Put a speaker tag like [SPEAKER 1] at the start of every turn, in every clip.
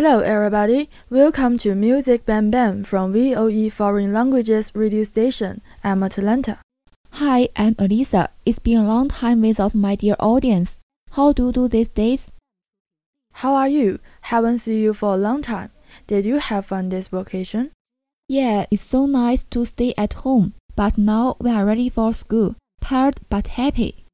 [SPEAKER 1] Hello, everybody. Welcome to Music Bam Bam from VOE Foreign Languages Radio Station. I'm Atlanta.
[SPEAKER 2] Hi, I'm Elisa. It's been a long time without my dear audience. How do you do these days?
[SPEAKER 1] How are you? Haven't seen you for a long time. Did you have fun this vacation?
[SPEAKER 2] Yeah, it's so nice to stay at home. But now we are ready for school. Tired but happy.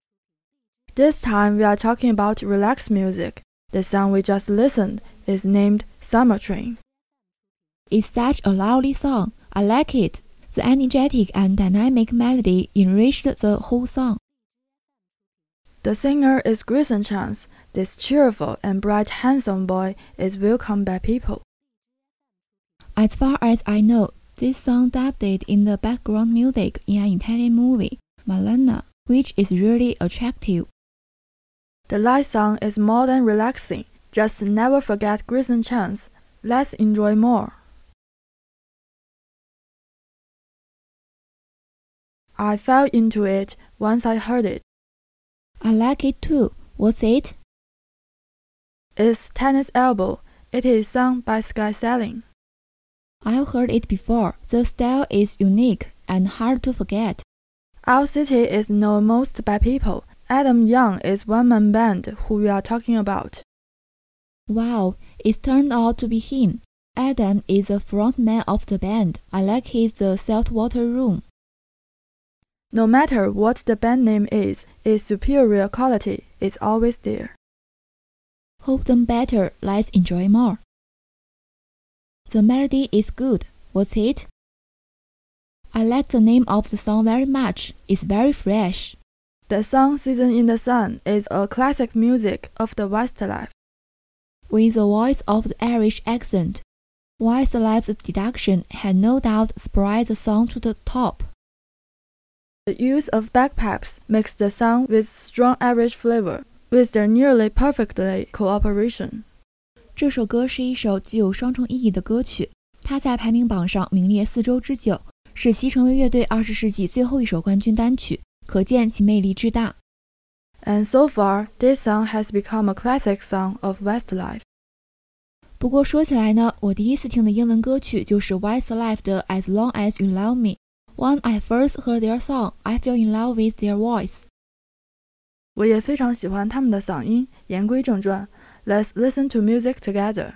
[SPEAKER 1] This time we are talking about relaxed music. The song we just listened is named Summer Train.
[SPEAKER 2] It's such a lovely song. I like it. The energetic and dynamic melody enriched the whole song.
[SPEAKER 1] The singer is Greyson Chance. This cheerful and bright handsome boy is welcomed by people.
[SPEAKER 2] As far as I know, this song dubbed in the background music in an Italian movie, Malena, which is really attractive.
[SPEAKER 1] The light song is more than relaxing. Just never forget Greyson Chance. Let's enjoy more. I fell into it once I heard it.
[SPEAKER 2] I like it too. What's it?
[SPEAKER 1] It's Tennis Elbow. It is sung by Sky Sailing.
[SPEAKER 2] I've heard it before. The style is unique and hard to forget.
[SPEAKER 1] Owl City is known most by people. Adam Young is one man band who we are talking about.
[SPEAKER 2] Wow, it turned out to be him. Adam is the frontman of the band. I like his The Saltwater Room.
[SPEAKER 1] No matter what the band name is, its superior quality is always there.
[SPEAKER 2] Hope them better. Let's enjoy more. The melody is good. What's it? I like the name of the song very much. It's very fresh.
[SPEAKER 1] The song Season in the Sun is a classic music of the Westlife
[SPEAKER 2] with the voice of the Irish accent. Westlife's deduction had no doubt spread the song to the top.
[SPEAKER 1] The use of bagpipes makes the song with strong Irish flavor, with their nearly perfectly cooperation.
[SPEAKER 2] 这首歌是一首具有双重意义的歌曲，它在排名榜上名列四周之久，使其成为乐队二十世纪最后一首冠军单曲，可见其魅力之大。
[SPEAKER 1] And so far, this song has become a classic song of Westlife.
[SPEAKER 2] 不过说起来呢，我第一次听的英文歌曲就是 Westlife 的 As Long As You Love Me。When I first heard their song, I fell in love with their voice.
[SPEAKER 1] 我也非常喜欢他们的嗓音。言归正传，Let's listen to music together.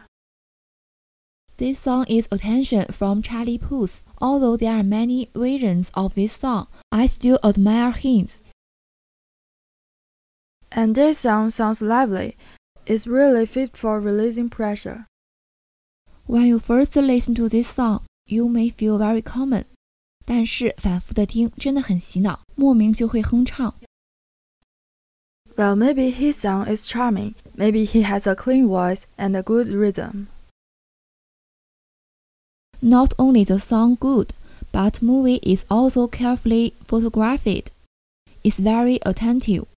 [SPEAKER 2] This song is Attention from Charlie Puth. Although there are many versions of this song, I still admire him.
[SPEAKER 1] And this song sounds lively. It's really fit for releasing pressure.
[SPEAKER 2] When you first listen to this song, you may feel very common. 但是反复的听真的很洗脑，莫名就会哼唱。
[SPEAKER 1] Well, maybe his song is charming. Maybe he has a clean voice and a good rhythm.
[SPEAKER 2] Not only the song good, but movie is also carefully photographed. It's very attentive.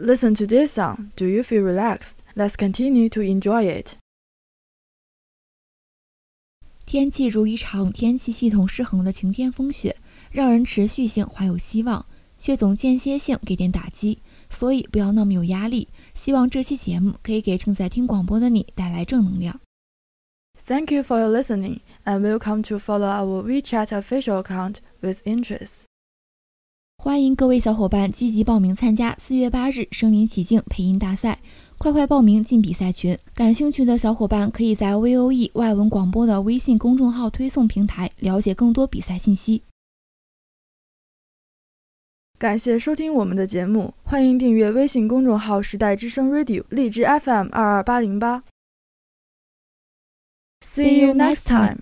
[SPEAKER 1] Listen to this song. Do you feel relaxed? Let's continue to enjoy it.
[SPEAKER 2] 天气如一场天气系统失衡的晴天风雪，让人持续性怀有希望，却总间歇性给点打击。所以不要那么有压力。希望这期节目可以给正在听广播的你带来正能量。
[SPEAKER 1] Thank you for your listening, and welcome to follow our WeChat official account with interest.
[SPEAKER 2] 欢迎各位小伙伴积极报名参加四月八日身临其境配音大赛，快快报名进比赛群。感兴趣的小伙伴可以在 VOE 外文广播的微信公众号推送平台了解更多比赛信息。
[SPEAKER 1] 感谢收听我们的节目，欢迎订阅微信公众号“时代之声 Radio” 荔枝 FM 二二八零八。See you next time.